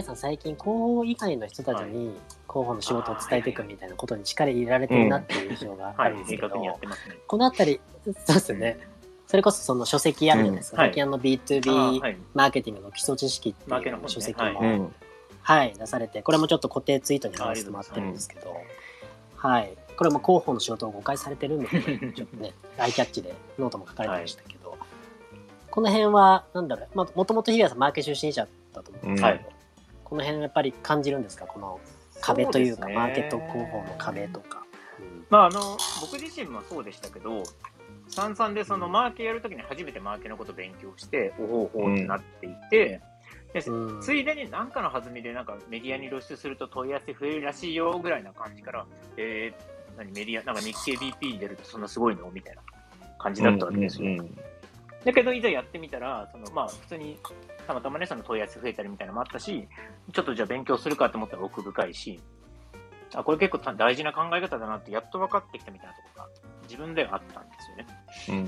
日比谷さん最近広報以外の人たちに広報の仕事を伝えていくみたいなことに力入れられてるなっていう印象があるんですけど、このあたりそうですよね、それこそその書籍あるじゃないですか、最近あの B2B マーケティングの基礎知識っていう書籍も、はい、出されて、これもちょっと固定ツイートに貼らせてもらってるんですけど、はい、これも広報の仕事を誤解されてるんで、ちょっとね、アイキャッチでノートも書かれてましたけど、はい、この辺は、なんだろう、まあ、もともと日比谷さんマーケ出身者だと思うんですけど、うん、この辺やっぱり感じるんですか、この壁というか、うね、マーケット広報の壁とか。うん、まあ、あの、僕自身もそうでしたけど、さんさんでそのマーケやるときに初めてマーケのこと勉強して、おほおほってなっていて、でついでに何かの弾みでなんかメディアに露出すると問い合わせ増えるらしいよぐらいな感じから、えー、何メディア、なんか日経 BP に出るとそんなすごいの？みたいな感じだったわけですよ。うんうんうん、だけど、いざやってみたら、そのまあ普通にたまたまね、その問い合わせ増えたりみたいなのもあったし、ちょっとじゃあ勉強するかと思ったら奥深いし、あ、これ結構大事な考え方だなってやっと分かってきたみたいなところが自分ではあったんですよね。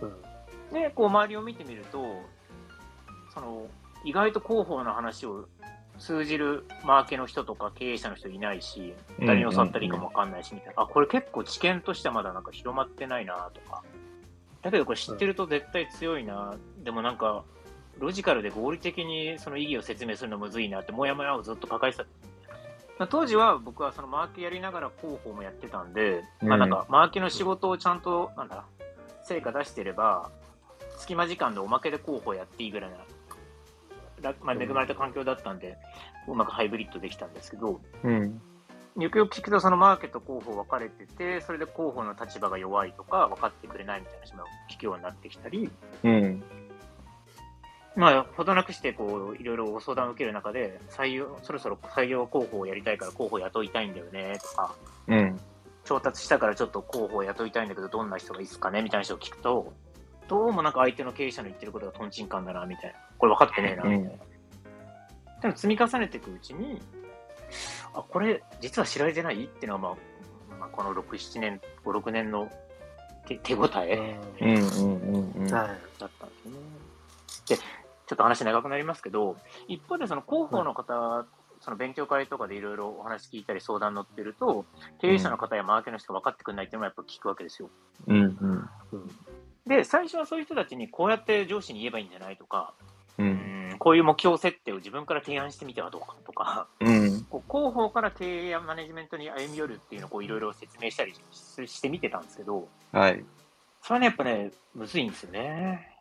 うん。うん、で、こう周りを見てみると、その、意外と広報の話を通じるマーケの人とか経営者の人いないし、誰に教わったらいいかもわかんないし、みたいな。あ、これ結構知見としてはまだなんか広まってないなとか。だけどこれ知ってると絶対強いな。でもなんか、ロジカルで合理的にその意義を説明するのむずいなって、もやもやをずっと抱えてた。当時は僕はそのマーケやりながら広報もやってたんで、まあなんかマーケの仕事をちゃんと、なんだ、成果出してれば、隙間時間でおまけで広報やっていいぐらいなまあ、恵まれた環境だったんで、うまくハイブリッドできたんですけど、うん、よくよく聞くと、そのマーケット広報分かれてて、それで広報の立場が弱いとか、分かってくれないみたいな話も聞くようになってきたり、うん、まあ、ほどなくして、こう、いろいろご相談を受ける中で、採用、そろそろ採用広報をやりたいから広報雇いたいんだよね、とか、うん、調達したからちょっと広報雇いたいんだけど、どんな人がいいですかねみたいな人を聞くと、どうもなんか相手の経営者の言ってることがとんちんかんだな、みたいな。これ分かってねえな、みたいな。でも積み重ねていくうちに、あ、これ実は知られてない？っていうのは、まあ、まあ、この6、7年、5、6年の手手応え、うんうんうんうん、だったんですね。で、ちょっと話長くなりますけど、一方でその広報の方、その勉強会とかでいろいろお話聞いたり相談乗ってると、経営者の方やマーケの人が分かってくれないっていうのもやっぱ聞くわけですよ。うんうん。うん、で、最初はそういう人たちにこうやって上司に言えばいいんじゃないとか、うん、こういう目標設定を自分から提案してみてはどうかとか、うん、こう広報から経営やマネジメントに歩み寄るっていうのをいろいろ説明したりしてみてたんですけど、はい、それはね、やっぱね、むずいんですよね。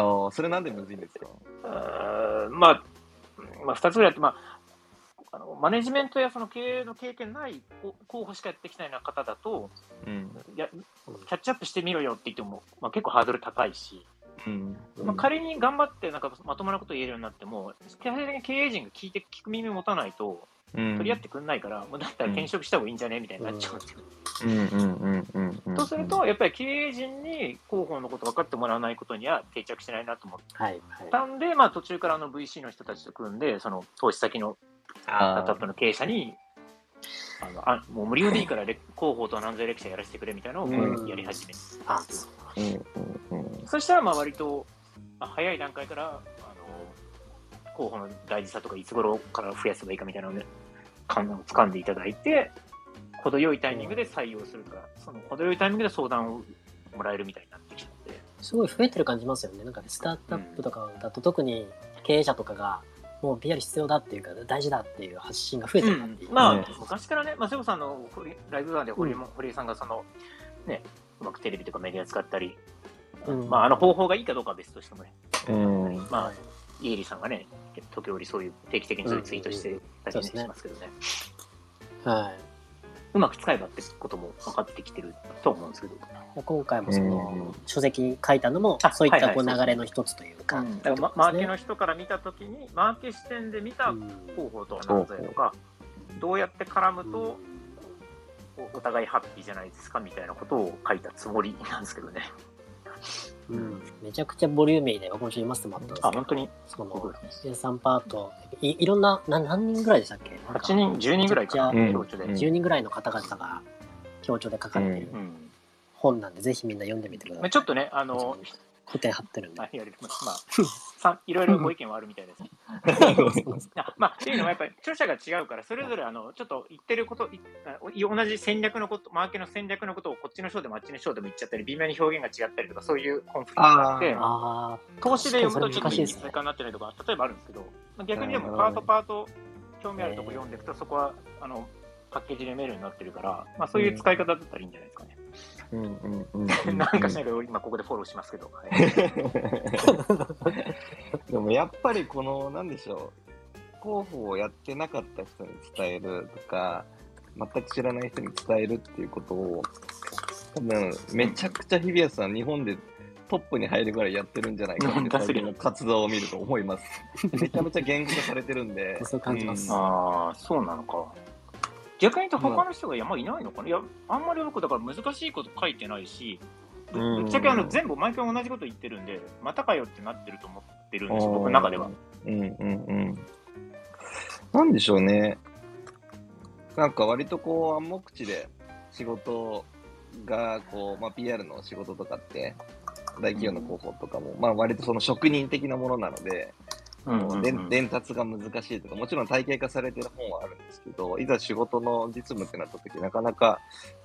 ああ、それなんでむずいんですか？あまあ、まあ、2つぐらいあって、まあ、あのマネジメントやその経営の経験ない候補しかやってきたような方だと、うん、やキャッチアップしてみろよって言っても、まあ、結構ハードル高いし、うん。まあ、仮に頑張ってなんかまともなこと言えるようになっても、経営陣が聞いて聞く耳持たないと、取り合ってくんないから、もうだったら転職した方がいいんじゃね？みたいになっちゃう。ん。ですよ。とすると、やっぱり経営陣に広報のこと分かってもらわないことには定着しないなと思ったんで、はい。はい、まあ、途中からあの VC の人たちと組んで、その投資先のスタートアップの経営者に、あのあもう無料でいいから広報と何ぞレクチャーやらせてくれみたいなのをやり始め。たんですよ。そしたらまあ割と、まあ、早い段階からあの候補の大事さとかいつ頃から増やせばいいかみたいなので観を掴んでいただいて程よいタイミングで採用するとか、その程よいタイミングで相談をもらえるみたいになってきたので。すごい増えてる感じますよね。なんか、ね、スタートアップとかだと特に経営者とかがもう PR 必要だっていうか大事だっていう発信が増えてるなっていう、うん、まあ、昔からね、まあ、瀬尾さんのライブワンで堀,、堀江さんがそのねうまくテレビとかメディア使ったり、うん、まあ、あの方法がいいかどうかは別としてもね、うん、まあ、イエリさんがね、時折そういう、定期的にそういうツイートしてたりしますけどね。はい。うまく使えばってことも分かってきてると思うんですけど。今回もその、書籍書いたのも、そういったこう流れの一つというか。だから、マーケの人から見たときに、マーケ視点で見た方法とは何ぞやとか、どうやって絡むと、お互いハッピーじゃないですかみたいなことを書いたつもりなんですけどね。うん、めちゃくちゃボリューミーで僕も読ませてもらったんですけどあ本当に？その生産パートいいろんな何何人ぐらいでしたっけ？8人10人ぐらいかな強調で。10人ぐらいの方々が強調で書かれている本なんで、ぜひみんな読んでみてください。ちょっとねあの固定貼ってるんで。あ、やれます。まあ、さいろいろご意見はあるみたいです。あまあ、っていうのはやっぱり著者が違うから、それぞれあのちょっと言ってることい、同じ戦略のこと、マーケの戦略のことをこっちの章でもあっちの章でも言っちゃったり、微妙に表現が違ったりとか、そういうコンフリクトがあって、投資で読むとちょっといい通過になってないとか、例えばあるんですけど、逆にでもパートパート、興味あるとこ読んでいくと、そこはあのパッケージでメールになってるから、まあ、そういう使い方だったらいいんじゃないですかね。うん、なんかしないけど、今ここでフォローしますけど。はい、でもやっぱりこの、なんでしょう、広報をやってなかった人に伝えるとか、全く知らない人に伝えるっていうことを、多分めちゃくちゃ日比谷さん、日本でトップに入るぐらいやってるんじゃないかって、最近の活動を見ると思います。めちゃめちゃ言語化されてるんで。そう感じます。うん、ああ、そうなのか。逆に言うと他の人が山いないのかな、いや、あんまり僕だから難しいこと書いてないし、ぶっちゃけあの全部毎回同じこと言ってるんで、またかよってなってると思ってるんですよ、僕の中では。うんうんうん。なんでしょうね。なんか割とこう暗黙知で仕事がこう、まあ、PR の仕事とかって大企業の広報とかも、まあ割とその職人的なものなので、伝達が難しいとか、もちろん体系化されてる本はあるんですけど、いざ仕事の実務ってなった時、なかなか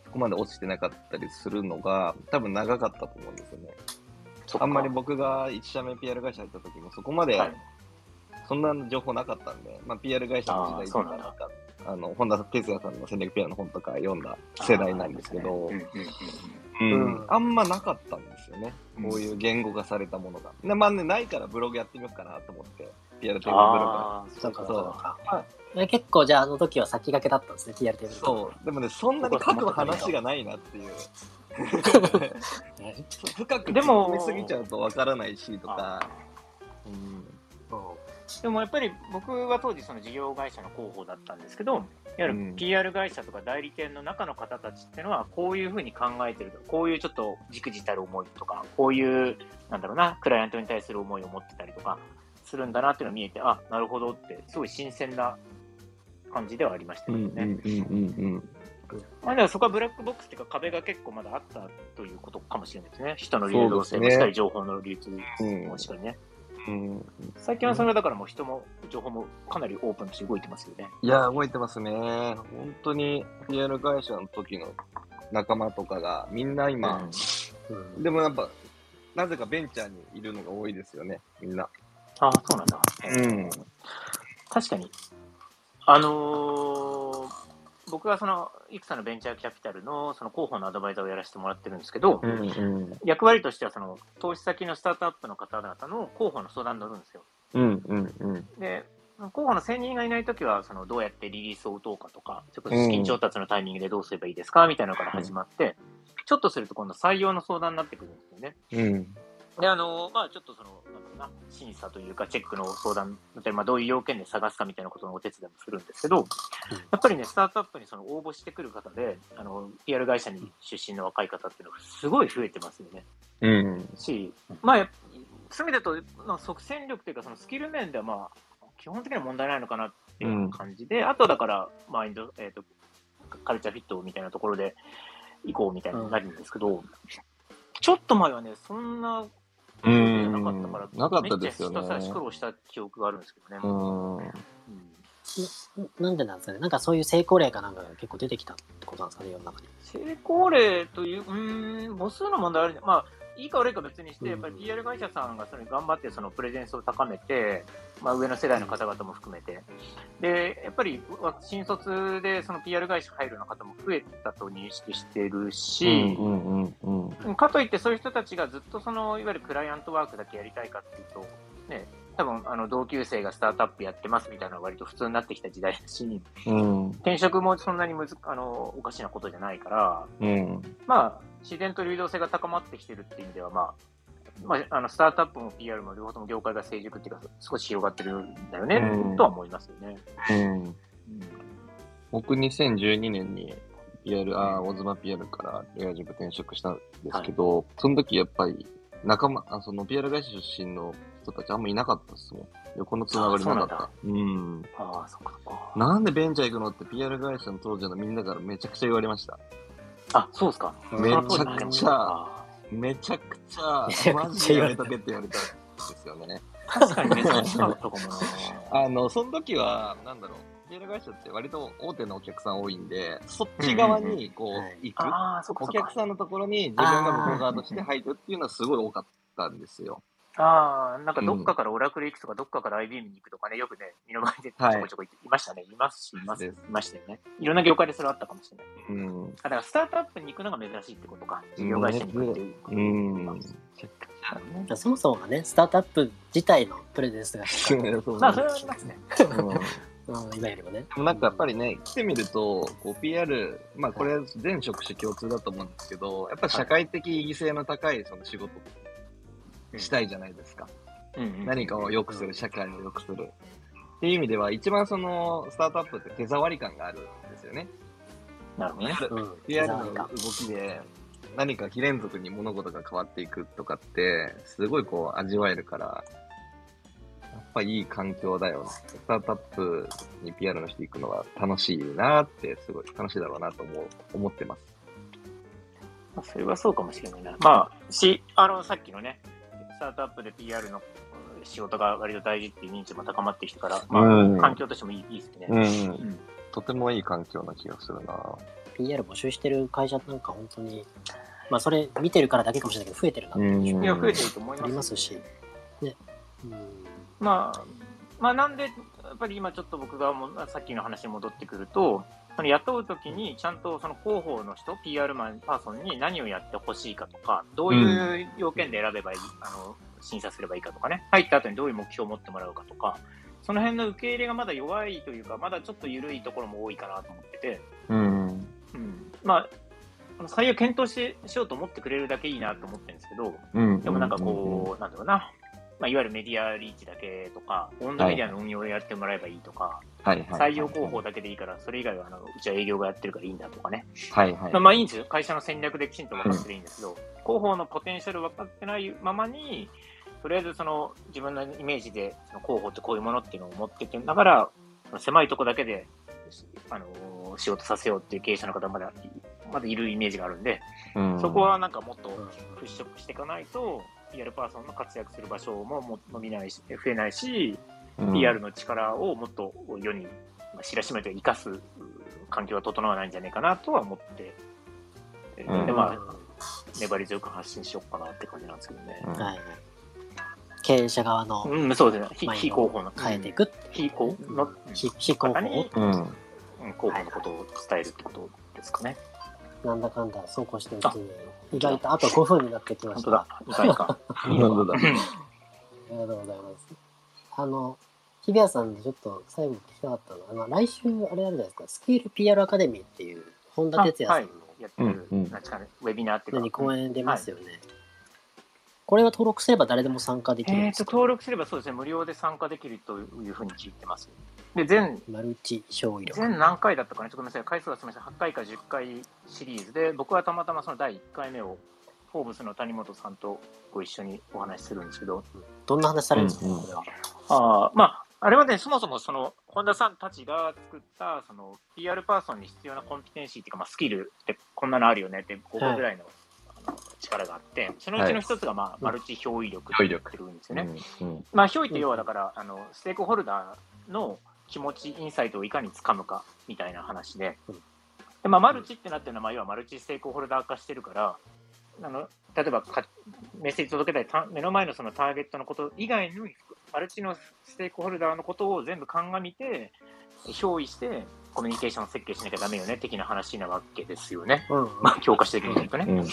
そこまで落ちてなかったりするのが、多分長かったと思うんですよね。あんまり僕が1社目 PR 会社入った時も、そこまで、そんな情報なかったんで、まあ、PR 会社の時代とか、なんか、あの、本田哲也さんの戦略 PR の本とか読んだ世代なんですけど、うん、あんまなかったんですよね。こういう言語化されたものが。でまあね、ないからブログやってみようかなと思って、PR テーブルブログ。あそうかそうか。結構じゃああの時は先駆けだったんですね、PR テーブルそう。でもね、そんなに書く話がないなっていう。深くでも見すぎちゃうとわからないしとか。うんでもやっぱり僕は当時その事業会社の広報だったんですけど、いわゆる PR 会社とか代理店の中の方たちっていうのは、こういうふうに考えてるとこういうちょっとじくじたる思いとか、こういう、なんだろうな、クライアントに対する思いを持ってたりとかするんだなっていうのが見えて、あ、なるほどって、すごい新鮮な感じではありましたよね。まあ、でもそこはブラックボックスっていうか壁が結構まだあったということかもしれないですね。人の流動性もしっかり、情報の流通もしっかりね。うん、最近はそれだからもう人も情報もかなりオープンとして動いてますよね。いや、動いてますね。本当に PR 会社の時の仲間とかがみんな今、うんうん、でもやっぱ、なぜかベンチャーにいるのが多いですよね、みんな。ああ、そうなんだ。うん。確かに。あのー僕はそのいくつかのベンチャーキャピタルのその広報のアドバイザーをやらせてもらってるんですけど、うんうん、役割としてはその投資先のスタートアップの方々の広報の相談に乗るんですよ。うんうんうん、で広報の専任がいないときはそのどうやってリリースを打とうかとか、ちょっと資金調達のタイミングでどうすればいいですかみたいなのから始まって、ちょっとすると今度採用の相談になってくるんですよね。うんで、あの、まあちょっとその、な審査というか、チェックの相談だったり、まあどういう要件で探すかみたいなことのお手伝いもするんですけど、やっぱりね、スタートアップにその応募してくる方で、あの、PR 会社に出身の若い方っていうのがすごい増えてますよね。うん。し、まあ、そういう意味だと、まあ、即戦力というか、そのスキル面ではまあ、基本的には問題ないのかなっていう感じで、うん、あとだから、マインド、えっ、ー、と、カルチャーフィットみたいなところで行こうみたいになるんですけど、うん、ちょっと前はね、そんなうん、なかったから、なかったですよね。めっちゃひた苦労した記憶があるんですけどね。うんなんでなんですかね？なんかそういう成功例かなんかが結構出てきたってことなんですかね、世の中に。成功例という、うん、母数の問題あるまあ、いいか悪いか別にして、やっぱり PR 会社さんがそれ頑張ってそのプレゼンスを高めて、まあ、上の世代の方々も含めて、でやっぱり新卒でその PR 会社入るような方も増えたと認識してるし、かといってそういう人たちがずっとそのいわゆるクライアントワークだけやりたいかっていうと、ね、多分あの同級生がスタートアップやってますみたいなのが割と普通になってきた時代だし、うん、転職もそんなにむずあのおかしなことじゃないから、うん、まあ、自然と流動性が高まってきてるっていう意味では、まあ、まあ、あのスタートアップも PR も両方とも業界が成熟っていうか、少し広がってるんだよね、うん、とは思いますよね。うん、僕、2012年に PR、あオズマ PR からエアジブ転職したんですけど、はい、その時やっぱり仲間、あその PR 会社出身の人たちあんまいなかったっすもん。横のつながりなかった。うん。ああ、そっかなんでベンチャー行くのって PR 会社の当時のみんなからめちゃくちゃ言われました。あ、そうですか。めちゃくちゃ、めちゃくちゃ、マジでやめとけって言われたんですよね。確かに珍しかったかもな。あの、その時は、なんだろう。ピエール会社って割と大手のお客さん多いんで、そっち側にこう行く、お客さんのところに自分が向こう側として入るっていうのはすごい多かったんですよ。ああ、なんかどっかからオラクル行くとか、どっかから IBM に行くとかね、よくね、身の前でちょこちょこいましたね。いますし、います、いましたよね。いろんな業界でそれあったかもしれない。うん。だからスタートアップに行くのが珍しいってことか。事業会社に行くっていう。うん。そもそもがね、スタートアップ自体のプレゼンスがまあ、それはありますね。うん、今よりもね。なんかやっぱりね、来てみると、こう PR、まあこれ全職種共通だと思うんですけど、やっぱり社会的意義性の高いその仕事したいじゃないですか。何かを良くする、社会を良くする。っていう意味では、一番その、スタートアップって手触り感があるんですよね。なるほどね。PR の動きで、何か非連続に物事が変わっていくとかって、すごいこう味わえるから、やっぱいい環境だよな。スタートアップに PR の人行くのは楽しいなって、すごい楽しいだろうなと思う思ってます。それはそうかもしれないな。まあ、し、あの、さっきのね、スタートアップで PR の仕事が割と大事っていう認知も高まってきてから、まあ、うん、環境としてもいいいいですね、うん、うん。とてもいい環境な気がするな。PR 募集してる会社なんか本当に、まあそれ見てるからだけかもしれないけど、増えてるなって印象いや、増えてると思います。ありますし。ね。うん、まあ、まあなんで、やっぱり今ちょっと僕がもさっきの話に戻ってくると、その雇うときにちゃんとその広報の人、PR マン、パーソンに何をやってほしいかとか、どういう要件で選べばいい、うん、あの、審査すればいいかとかね、入った後にどういう目標を持ってもらうかとか、その辺の受け入れがまだ弱いというか、まだちょっと緩いところも多いかなと思ってて、うん。うん、まあ、採用検討ししようと思ってくれるだけいいなと思ってるんですけど、うん、でもなんかこう、なんだろうな、まあ、いわゆるメディアリーチだけとか、温度メディアの運用をやってもらえばいいとか、はい、採用広報だけでいいから、それ以外はあのうちは営業がやってるからいいんだとかね。はい。はい、まあいいんですよ。会社の戦略できちんと分かってていいんですけど、うん、広報のポテンシャル分かってないままに、とりあえずその自分のイメージでその広報ってこういうものっていうのを持っててながら、狭いとこだけで、あのー、仕事させようっていう経営者の方まだまだいるイメージがあるんで、うん、そこはなんかもっと払拭していかないと、PR パーソンの活躍する場所もも伸びないし、増えないし、うん、PR の力をもっと世に知らしめて生かす環境が整わないんじゃないかなとは思って、うん、で、まあ、粘り強く発信しようかなって感じなんですけどね。はい。経営者側の、うん、そうですね。非非広報の変えていく非広の非非広報？に、うん、広報のことを伝えるってことですかね。なんだかんだそうこうしてるうちに意外とあと5分になってきました。本当だ。意外か。本当だ。ありがとうございます。あの、日比谷さんでちょっと最後聞きたかったのは、あの来週あれあるじゃないですか、スキル PR アカデミーっていう、本田哲也さんの、やってる、うん、なんウェビナーっていうか。講演出ますよね。はいこれは登録すれば誰でも参加できるんですか、えー、登録すればそうですね、無料で参加できるというふうに聞いてます。で、全、マルチ小医療。全何回だったかな、ちょっとごめんなさい、回数はすみません、8回か10回シリーズで、僕はたまたまその第1回目をフォーブスの谷本さんとご一緒にお話しするんですけど。どんな話されるんですか、うんうん、これは。あまあ、あれはね、そもそもその、本田さんたちが作った、その、PR パーソンに必要なコンピテンシーっていうか、まあ、スキルってこんなのあるよねって、5個ぐらいの、はい、あの力があって、そのうちの一つが、まあ、はい、マルチ表意力って言ってるんですよね。うんうん、まあ、表意って要はだから、あの、ステークホルダーの気持ち、インサイトをいかにつかむかみたいな話で、でまあ、マルチってなってるのは、まあ、要はマルチステークホルダー化してるから、あの例えばかメッセージ届けたい目の前のそのターゲットのこと以外のマルチのステークホルダーのことを全部鑑みて憑依してコミュニケーション設計しなきゃだめよね的な話なわけですよね、うん、まあ、教科書的に言うとね、うん、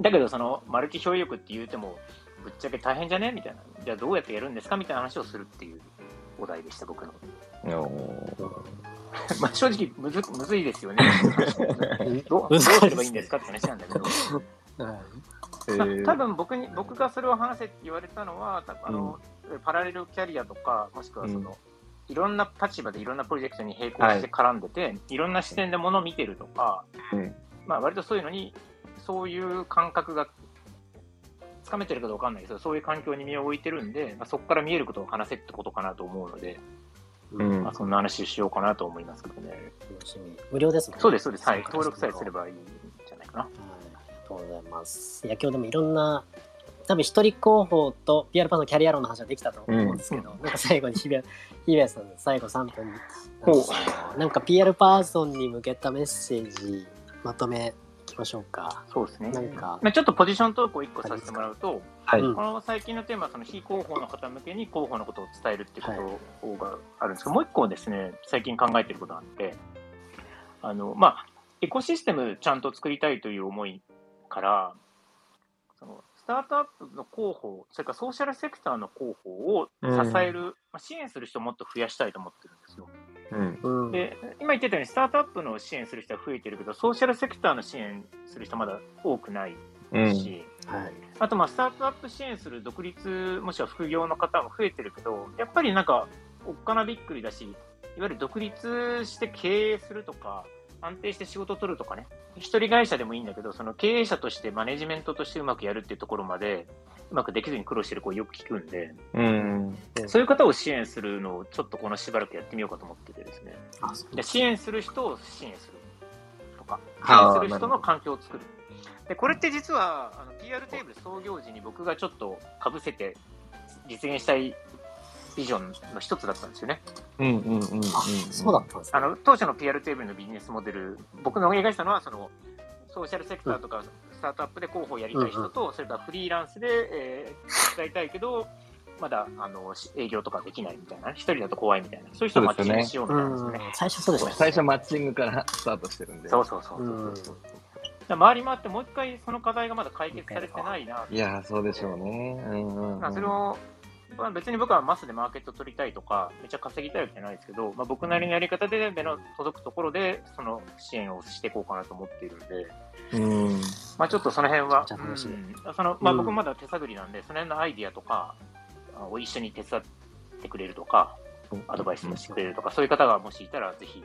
だけどそのマルチ表意力って言うてもぶっちゃけ大変じゃね？みたいな。じゃあどうやってやるんですか？みたいな話をするっていうお題でした僕の。まあ正直むずむずいですよね。ど。どうすればいいんですかって話なんだけど。はい。まあ、多分僕に僕がそれを話せって言われたのはあの、うん、パラレルキャリアとかもしくはその、うん、いろんな立場でいろんなプロジェクトに並行して絡んでて、はい、いろんな視点でものを見てるとか、うん、まあ割とそういうのにそういう感覚がつかめてるかどうかわかんないですけどそういう環境に身を置いてるんで、まあ、そこから見えることを話せってことかなと思うので。うんまあ、そんな話しようかなと思いますけどね。無料ですもんね。そうです、そうです。はい。登録さえすればいいんじゃないかな。とうございます。いや、今日でもいろんな、多分一人候補と PR パーのキャリア論の話はできたと思うんですけど、うん、なんか最後に日比谷さん最後3分になんか PR パーソンに向けたメッセージまとめましょうか。そうですね。なんか、まあ、ちょっとポジショントークを1個させてもらうと、はい、この最近のテーマはその非広報の方向けに広報のことを伝えるっていうことがあるんですけど、はい、もう1個ですね、最近考えてることがあって、あの、まあ、エコシステムちゃんと作りたいという思いから、そのスタートアップの広報、それからソーシャルセクターの広報を支える、うん、まあ、支援する人をもっと増やしたいと思ってるんですよ。うん、で今言ってたように、スタートアップの支援する人は増えてるけど、ソーシャルセクターの支援する人はまだ多くないし、うん。はい、あと、まあ、スタートアップ支援する独立、もしくは副業の方も増えてるけど、やっぱりなんか、おっかなびっくりだし、いわゆる独立して経営するとか、安定して仕事を取るとかね、一人会社でもいいんだけど、その経営者としてマネジメントとしてうまくやるっていうところまで、うまくできずに苦労してる子よく聞くんで、うん、そういう方を支援するのをちょっとこのしばらくやってみようかと思っててですね。で支援する人を支援するとか、支援する人の環境を作る。でこれって実はあの PR テーブル創業時に僕がちょっとかぶせて実現したいビジョンの一つだったんですよね。うんうんうん、うん、そうだったんです、あの当初の PR テーブルのビジネスモデル、僕の描いたのはそのソーシャルセクターとかスタートアップで広報をやりたい人と、うんうん、それからフリーランスで、えー、使いたいけど、まだあの営業とかできないみたいな、一人だと怖いみたいな、そういう人をマッチングしようみたいなですね。最初そうですね。最初マッチングからスタートしてるんで。そうそうそうそうそう。う回り回ってもう一回その課題がまだ解決されてないな。いや、そうでしょうね。うんうんうん、それをまあ、別に僕はマスでマーケット取りたいとか、めっちゃ稼ぎたいわけじゃないですけど、まあ、僕なりのやり方で目の届くところで、その支援をしていこうかなと思っているんで、うんまあ、ちょっとその辺は、うん、そのまあ、僕まだ手探りなんで、その辺のアイディアとかを一緒に手伝ってくれるとか、アドバイスもしてくれるとか、そういう方がもしいたら、ぜひ、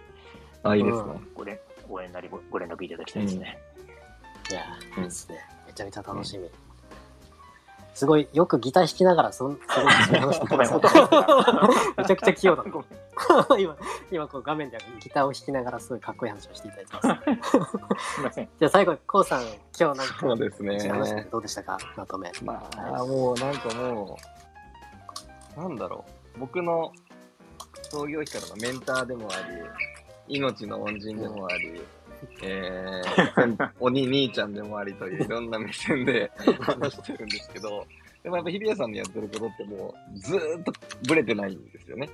あいいですね。ご連ご連なりご連絡いただきたいですね。いや、いいですね。めちゃめちゃ楽しみ。すごいよくギター弾きながらそんすごい話してま めちゃくちゃ器用だった。今今こう画面でギターを弾きながらすごいかっこいい話をしていただいてます。すみません。じゃあ最後こうさん今日なんかそうですね。どうでしたか？まとめ。まあもうなんかもうなんだろう。僕の創業期からのメンターでもあり命の恩人でもあり、うんえー、おに兄ちゃんでもありといういろんな目線で 話してるんですけど、でもやっぱ日比谷さんのやってることってもうずっとぶれてないんですよね。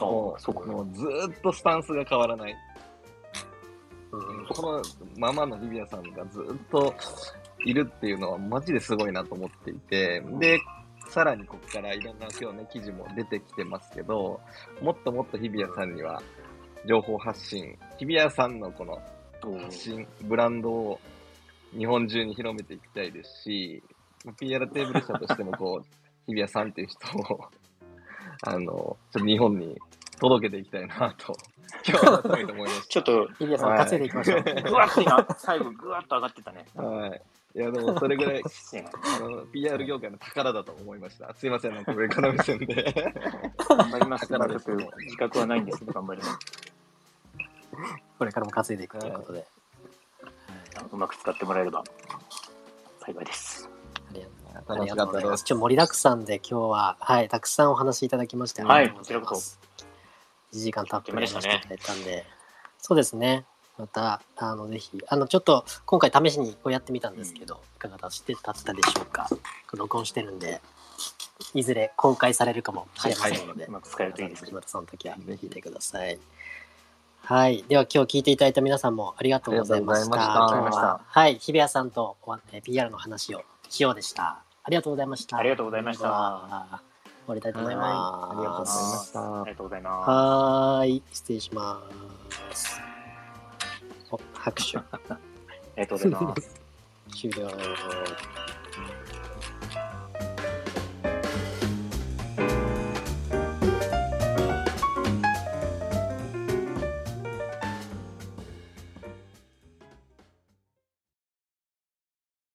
もうそうもうずっとスタンスが変わらない。うん、このままの日比谷さんがずっといるっていうのはマジですごいなと思っていて、で、さらにここからいろんな今日ね、記事も出てきてますけど、もっともっと日比谷さんには情報発信、日比谷さんのこの発信、ブランドを日本中に広めていきたいですし、PR テーブル社としてもこう、日比谷さんっていう人をあの、ちょっと日本に届けていきたいなと、今日は思いました。ちょっと、日比谷さん、稼いでいきましょう。ぐわっと今、最後、ぐわっと上がってたね。はい。いや、でもそれぐらい、あの、PR 業界の宝だと思いました。すいません、なんか上から目線で。頑張ります。ちょっと自覚はないんですけど、頑張ります。これからも稼いでいくということで、うまく使ってもらえれば幸いです。ありがとうございます。ちょ盛りだくさんで今日は、はい、たくさんお話しいただきまして、はい、こちらこそ。1時間たっぷり話していただいたんで、ね、そうですね。また、あの、ぜひ、あの、ちょっと、今回試しにこうやってみたんですけど、うん、いかがだしてたったでしょうか。録音してるんで、いずれ公開されるかもしれませんので、はいはい、うまく使えるといいですね。その時はぜひ見てください。はい。では今日聞いていただいた皆さんもありがとうございました。したはい。日比谷さんと PR の話をしようでした。ありがとうございました。ありがとうございました。終わりたいと思います。ありがとうございました。ありがとうございます。はい。失礼します。お、拍手。ありがとうございます。終了。